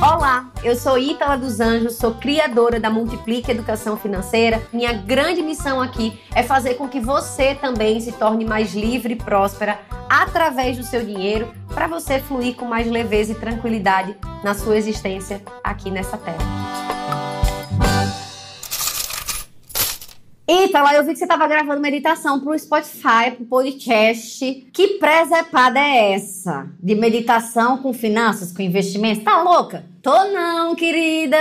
Olá, eu sou Ítala dos Anjos, sou criadora da Multiplique Educação Financeira. Minha grande missão aqui é fazer com que você também se torne mais livre e próspera através do seu dinheiro, para você fluir com mais leveza e tranquilidade na sua existência aqui nessa terra. Eita, lá eu vi que você estava gravando meditação pro Spotify, pro podcast. Que presepada é essa? De meditação com finanças, com investimentos? Tá louca? Tô não, querida.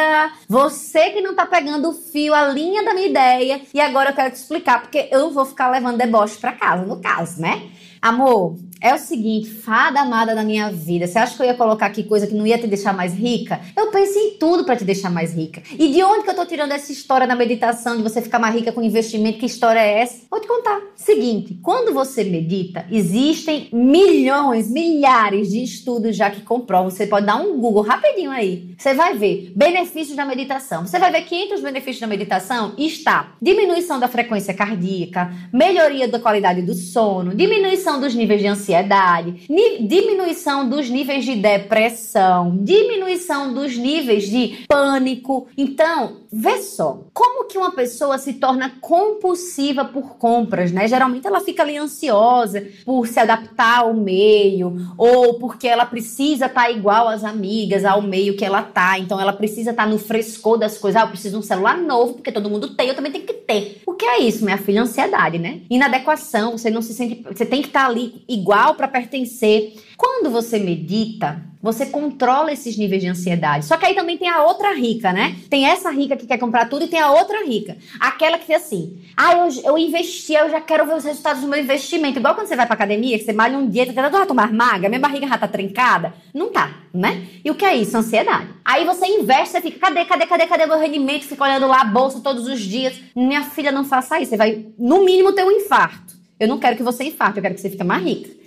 Você que não tá pegando o fio, a linha da minha ideia. E agora eu quero te explicar, porque eu vou ficar levando deboche pra casa, no caso, né? Amor, é o seguinte, fada amada da minha vida, você acha que eu ia colocar aqui coisa que não ia te deixar mais rica? Eu pensei em tudo para te deixar mais rica. E de onde que eu tô tirando essa história da meditação, de você ficar mais rica com investimento? Que história é essa? Vou te contar. Seguinte, quando você medita, existem milhões, milhares de estudos já que comprovam. Você pode dar um Google rapidinho aí. Você vai ver benefícios da meditação. Você vai ver que entre os benefícios da meditação está diminuição da frequência cardíaca, melhoria da qualidade do sono, diminuição dos níveis de ansiedade ansiedade, diminuição dos níveis de depressão, diminuição dos níveis de pânico. Então, vê só, como que uma pessoa se torna compulsiva por compras, né? Geralmente ela fica ali ansiosa por se adaptar ao meio ou porque ela precisa estar tá igual às amigas, ao meio que ela tá. Então ela precisa estar tá no frescor das coisas. Ah, eu preciso de um celular novo porque todo mundo tem, eu também tenho que ter. O que é isso, minha filha? Ansiedade, né? Inadequação, você não se sente, você tem que estar tá ali igual para pertencer. Quando você medita, você controla esses níveis de ansiedade. Só que aí também tem a outra rica, né? Tem essa rica que quer comprar tudo e tem a outra rica. Aquela que fez assim: ah, eu, eu investi, eu já quero ver os resultados do meu investimento. Igual quando você vai pra academia, que você malha um dia, tá já tomar magra, minha barriga já tá trincada. Não tá, né? E o que é isso? Ansiedade. Aí você investe, você fica: cadê, cadê, cadê, cadê meu rendimento? Fica olhando lá a bolsa todos os dias. Minha filha, não faça isso. Você vai, no mínimo, ter um infarto. Eu não quero que você infarte, eu quero que você fique mais rica.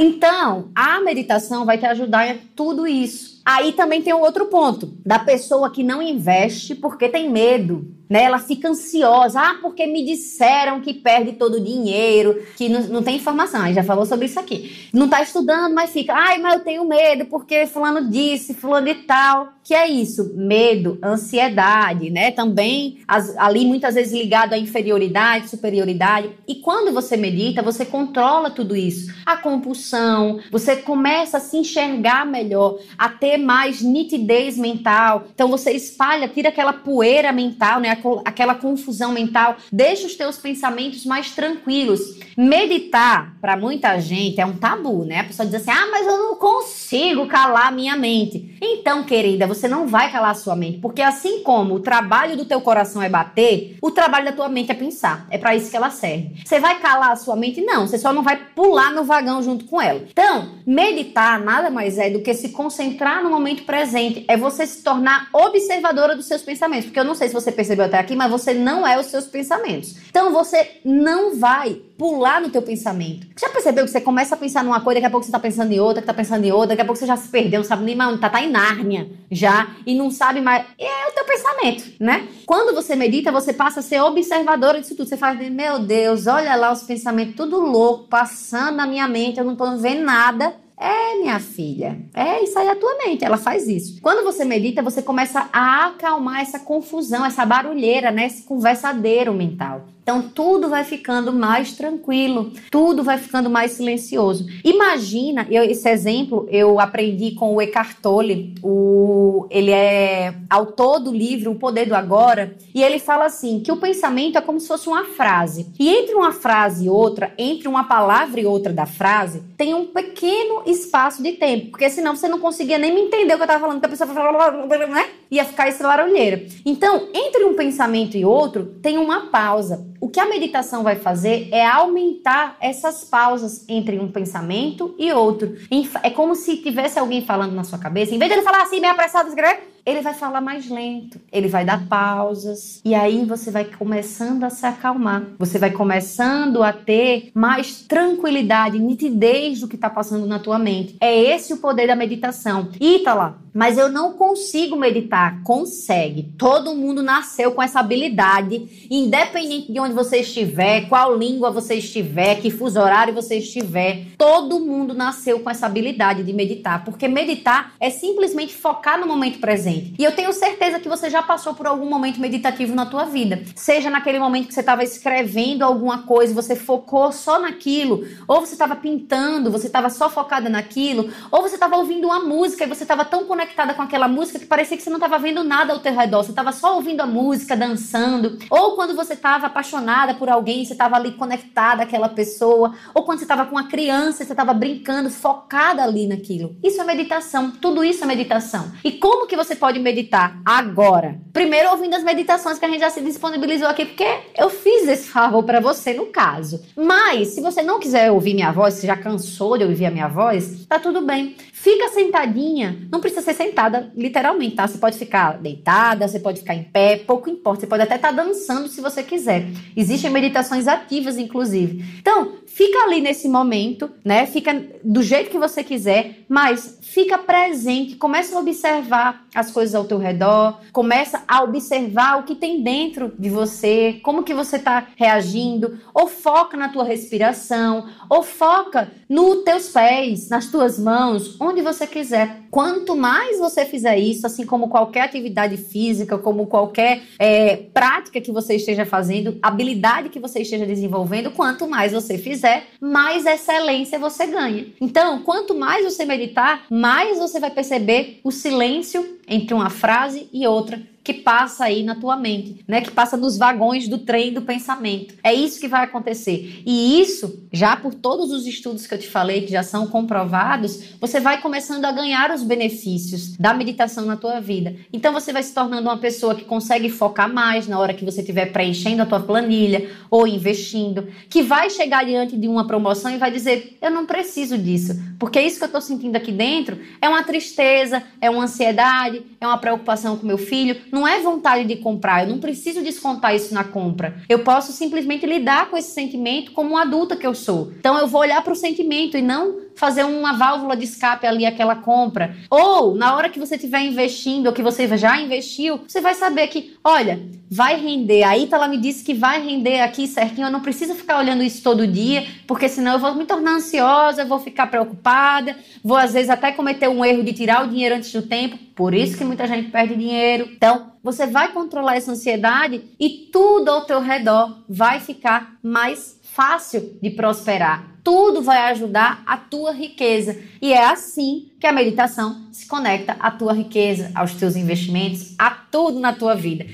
Então, a meditação vai te ajudar em tudo isso. Aí também tem um outro ponto, da pessoa que não investe porque tem medo né? Ela fica ansiosa, ah, porque me disseram que perde todo o dinheiro, que não, não tem informação. Aí já falou sobre isso aqui. Não tá estudando, mas fica, ai, mas eu tenho medo porque fulano disse, fulano e tal. Que é isso? Medo, ansiedade, né? Também as, ali muitas vezes ligado à inferioridade, superioridade. E quando você medita, você controla tudo isso. A compulsão, você começa a se enxergar melhor, a ter mais nitidez mental. Então você espalha, tira aquela poeira mental, né? aquela confusão mental, deixa os teus pensamentos mais tranquilos. Meditar, para muita gente, é um tabu, né? A pessoa diz assim: ah, mas eu não consigo calar minha mente. Então, querida, você não vai calar a sua mente, porque assim como o trabalho do teu coração é bater, o trabalho da tua mente é pensar. É para isso que ela serve. Você vai calar a sua mente? Não, você só não vai pular no vagão junto com ela. Então, meditar nada mais é do que se concentrar no momento presente, é você se tornar observadora dos seus pensamentos, porque eu não sei se você percebeu até aqui, mas você não é os seus pensamentos. Então você não vai pular no teu pensamento. Já percebeu que você começa a pensar numa coisa, daqui a pouco você tá pensando em outra, que tá pensando em outra, daqui a pouco você já se perdeu, não sabe nem mais onde tá, tá em Nárnia já, e não sabe mais. É o teu pensamento, né? Quando você medita, você passa a ser observadora disso tudo. Você fala, meu Deus, olha lá os pensamentos tudo louco, passando na minha mente, eu não tô vendo nada. É, minha filha. É, isso aí a tua mente, ela faz isso. Quando você medita, você começa a acalmar essa confusão, essa barulheira, né? Esse conversadeiro mental. Então tudo vai ficando mais tranquilo, tudo vai ficando mais silencioso. Imagina, eu, esse exemplo eu aprendi com o Eckhart Tolle, o, ele é autor do livro O Poder do Agora, e ele fala assim que o pensamento é como se fosse uma frase. E entre uma frase e outra, entre uma palavra e outra da frase, tem um pequeno espaço de tempo, porque senão você não conseguia nem me entender o que eu estava falando, que a pessoa falava, né? Ia ficar esse barulheira. Então, entre um pensamento e outro, tem uma pausa. O que a meditação vai fazer é aumentar essas pausas entre um pensamento e outro. É como se tivesse alguém falando na sua cabeça, em vez de ele falar assim, meio apressado, escrever, ele vai falar mais lento, ele vai dar pausas, e aí você vai começando a se acalmar. Você vai começando a ter mais tranquilidade, nitidez do que está passando na tua mente. É esse o poder da meditação. Ítala, mas eu não consigo meditar. Consegue. Todo mundo nasceu com essa habilidade, independente de onde você estiver, qual língua você estiver, que fuso horário você estiver. Todo mundo nasceu com essa habilidade de meditar, porque meditar é simplesmente focar no momento presente. E eu tenho certeza que você já passou por algum momento meditativo na tua vida. Seja naquele momento que você estava escrevendo alguma coisa, você focou só naquilo, ou você estava pintando, você estava só focada naquilo, ou você estava ouvindo uma música e você estava tão conectada com aquela música que parecia que você não estava vendo nada ao teu redor, você estava só ouvindo a música, dançando, ou quando você estava apaixonada por alguém, você estava ali conectada àquela pessoa, ou quando você estava com uma criança, você estava brincando, focada ali naquilo. Isso é meditação, tudo isso é meditação. E como que você pode meditar agora? Primeiro ouvindo as meditações que a gente já se disponibilizou aqui, porque eu fiz esse favor para você no caso. Mas se você não quiser ouvir minha voz, se já cansou de ouvir a minha voz, tá tudo bem. Fica sentadinha, não precisa ser sentada literalmente, tá? Você pode ficar deitada, você pode ficar em pé, pouco importa. Você pode até estar tá dançando se você quiser. Existem meditações ativas, inclusive. Então, fica ali nesse momento, né? Fica do jeito que você quiser, mas fica presente, começa a observar as coisas ao teu redor, começa a observar o que tem dentro de você, como que você está reagindo, ou foca na tua respiração, ou foca nos teus pés, nas tuas mãos, onde você quiser. Quanto mais você fizer isso, assim como qualquer atividade física, como qualquer é, prática que você esteja fazendo, habilidade que você esteja desenvolvendo, quanto mais você fizer, mais excelência você ganha. Então, quanto mais você meditar, mais você vai perceber o silêncio entre uma frase e outra que passa aí na tua mente, né? Que passa nos vagões do trem do pensamento. É isso que vai acontecer. E isso, já por todos os estudos que eu te falei, que já são comprovados, você vai começando a ganhar os benefícios da meditação na tua vida. Então você vai se tornando uma pessoa que consegue focar mais na hora que você estiver preenchendo a tua planilha ou investindo, que vai chegar diante de uma promoção e vai dizer: "Eu não preciso disso", porque isso que eu estou sentindo aqui dentro é uma tristeza, é uma ansiedade, é uma preocupação com meu filho, não é vontade de comprar, eu não preciso descontar isso na compra. Eu posso simplesmente lidar com esse sentimento como uma adulta que eu sou. Então eu vou olhar para o sentimento e não fazer uma válvula de escape ali aquela compra. Ou na hora que você estiver investindo ou que você já investiu, você vai saber que, olha, vai render. A Ítala me disse que vai render aqui certinho. Eu não preciso ficar olhando isso todo dia, porque senão eu vou me tornar ansiosa, vou ficar preocupada, vou às vezes até cometer um erro de tirar o dinheiro antes do tempo. Por isso que muita gente perde dinheiro. Então, você vai controlar essa ansiedade e tudo ao teu redor vai ficar mais fácil de prosperar. Tudo vai ajudar a tua riqueza. E é assim que a meditação se conecta à tua riqueza, aos teus investimentos, a tudo na tua vida.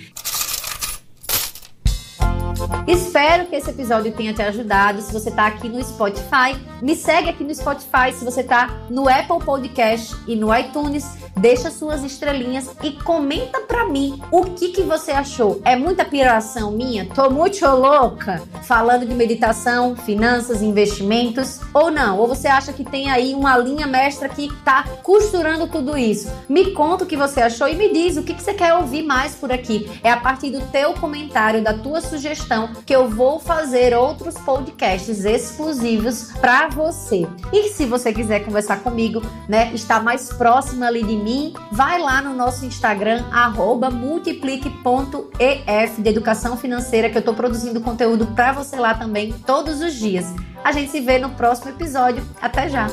Espero que esse episódio tenha te ajudado. Se você está aqui no Spotify, me segue aqui no Spotify. Se você está no Apple Podcast e no iTunes, deixa suas estrelinhas e comenta pra mim o que que você achou. É muita piração minha? Tô muito louca falando de meditação, finanças, investimentos ou não? Ou você acha que tem aí uma linha mestra que tá costurando tudo isso? Me conta o que você achou e me diz o que que você quer ouvir mais por aqui. É a partir do teu comentário, da tua sugestão que eu vou fazer outros podcasts exclusivos para você. E se você quiser conversar comigo, né, estar mais próximo ali de mim, vai lá no nosso Instagram, multiplique.ef de educação financeira, que eu estou produzindo conteúdo para você lá também todos os dias. A gente se vê no próximo episódio. Até já!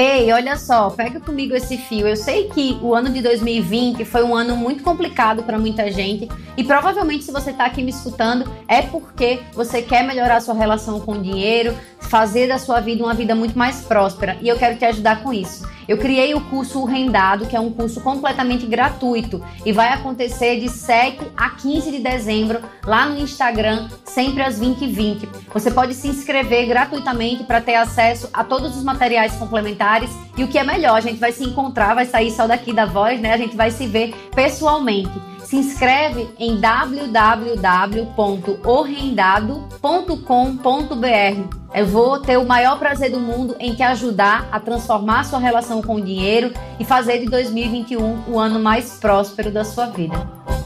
Ei, olha só, pega comigo esse fio. Eu sei que o ano de 2020 foi um ano muito complicado para muita gente e provavelmente se você está aqui me escutando é porque você quer melhorar sua relação com o dinheiro, fazer da sua vida uma vida muito mais próspera e eu quero te ajudar com isso. Eu criei o curso Rendado, que é um curso completamente gratuito e vai acontecer de 7 a 15 de dezembro lá no Instagram, sempre às 20h20. Você pode se inscrever gratuitamente para ter acesso a todos os materiais complementares e o que é melhor, a gente vai se encontrar, vai sair só daqui da voz, né? A gente vai se ver pessoalmente. se inscreve em www.orrendado.com.br. Eu vou ter o maior prazer do mundo em te ajudar a transformar sua relação com o dinheiro e fazer de 2021 o ano mais próspero da sua vida.